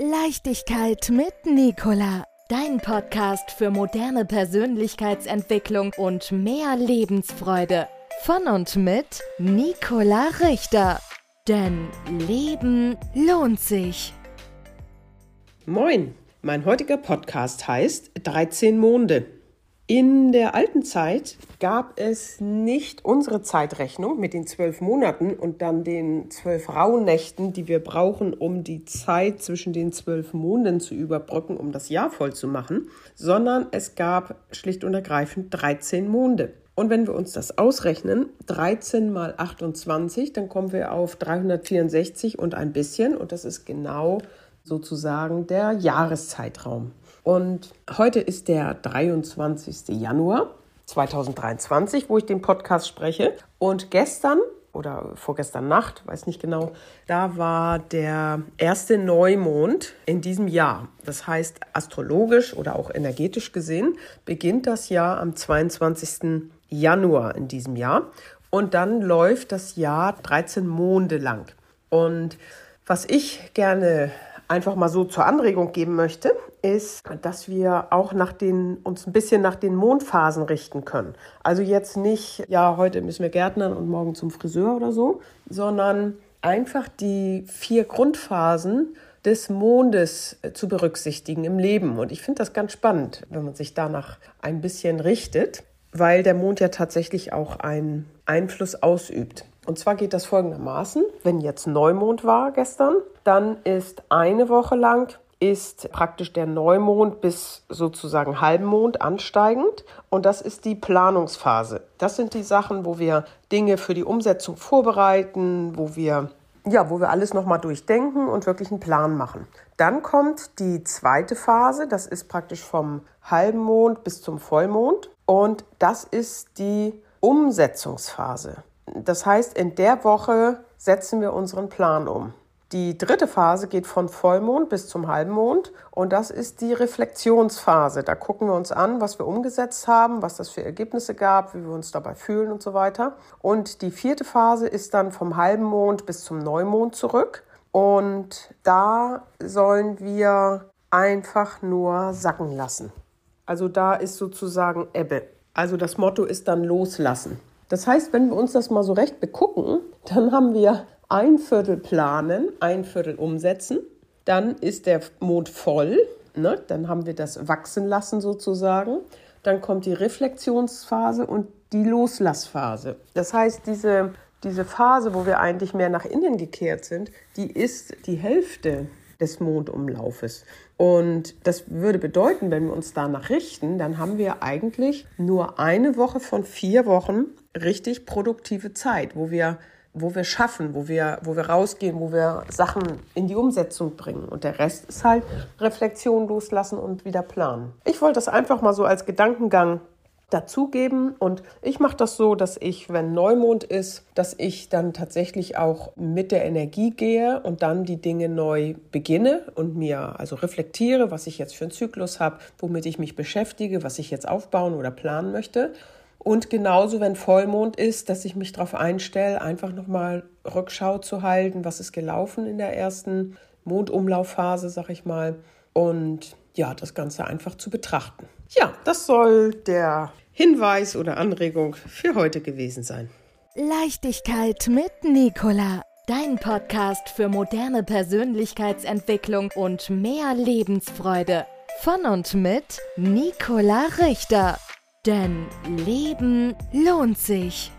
Leichtigkeit mit Nicola. Dein Podcast für moderne Persönlichkeitsentwicklung und mehr Lebensfreude. Von und mit Nicola Richter. Denn Leben lohnt sich. Moin, mein heutiger Podcast heißt 13 Monde. In der alten Zeit gab es nicht unsere Zeitrechnung mit den zwölf Monaten und dann den zwölf Rauhnächten, die wir brauchen, um die Zeit zwischen den zwölf Monden zu überbrücken, um das Jahr voll zu machen, sondern es gab schlicht und ergreifend 13 Monde. Und wenn wir uns das ausrechnen, 13 mal 28, dann kommen wir auf 364 und ein bisschen und das ist genau sozusagen der Jahreszeitraum. Und heute ist der 23. Januar 2023, wo ich den Podcast spreche. Und gestern oder vorgestern Nacht, weiß nicht genau, da war der erste Neumond in diesem Jahr. Das heißt, astrologisch oder auch energetisch gesehen beginnt das Jahr am 22. Januar in diesem Jahr. Und dann läuft das Jahr 13 Monde lang. Und was ich gerne einfach mal so zur Anregung geben möchte, ist, dass wir auch nach den, uns ein bisschen nach den Mondphasen richten können. Also jetzt nicht, ja, heute müssen wir Gärtnern und morgen zum Friseur oder so, sondern einfach die vier Grundphasen des Mondes äh, zu berücksichtigen im Leben. Und ich finde das ganz spannend, wenn man sich danach ein bisschen richtet, weil der Mond ja tatsächlich auch einen Einfluss ausübt. Und zwar geht das folgendermaßen, wenn jetzt Neumond war gestern, dann ist eine Woche lang ist praktisch der Neumond bis sozusagen Halbmond ansteigend und das ist die Planungsphase. Das sind die Sachen, wo wir Dinge für die Umsetzung vorbereiten, wo wir ja, wo wir alles nochmal durchdenken und wirklich einen Plan machen. Dann kommt die zweite Phase, das ist praktisch vom Halbmond bis zum Vollmond und das ist die Umsetzungsphase. Das heißt, in der Woche setzen wir unseren Plan um. Die dritte Phase geht von Vollmond bis zum Halbmond und das ist die Reflexionsphase. Da gucken wir uns an, was wir umgesetzt haben, was das für Ergebnisse gab, wie wir uns dabei fühlen und so weiter. Und die vierte Phase ist dann vom Halbmond bis zum Neumond zurück und da sollen wir einfach nur sacken lassen. Also da ist sozusagen Ebbe. Also das Motto ist dann loslassen. Das heißt, wenn wir uns das mal so recht begucken, dann haben wir ein Viertel planen, ein Viertel umsetzen. Dann ist der Mond voll. Ne? Dann haben wir das wachsen lassen sozusagen. Dann kommt die Reflexionsphase und die Loslassphase. Das heißt, diese, diese Phase, wo wir eigentlich mehr nach innen gekehrt sind, die ist die Hälfte des Mondumlaufes. Und das würde bedeuten, wenn wir uns danach richten, dann haben wir eigentlich nur eine Woche von vier Wochen richtig produktive Zeit, wo wir wo wir schaffen, wo wir, wo wir rausgehen, wo wir Sachen in die Umsetzung bringen. Und der Rest ist halt Reflexion loslassen und wieder planen. Ich wollte das einfach mal so als Gedankengang dazugeben. Und ich mache das so, dass ich, wenn Neumond ist, dass ich dann tatsächlich auch mit der Energie gehe und dann die Dinge neu beginne und mir also reflektiere, was ich jetzt für einen Zyklus habe, womit ich mich beschäftige, was ich jetzt aufbauen oder planen möchte. Und genauso, wenn Vollmond ist, dass ich mich darauf einstelle, einfach nochmal Rückschau zu halten, was ist gelaufen in der ersten Mondumlaufphase, sag ich mal. Und ja, das Ganze einfach zu betrachten. Ja, das soll der Hinweis oder Anregung für heute gewesen sein. Leichtigkeit mit Nicola. Dein Podcast für moderne Persönlichkeitsentwicklung und mehr Lebensfreude. Von und mit Nicola Richter. Denn Leben lohnt sich.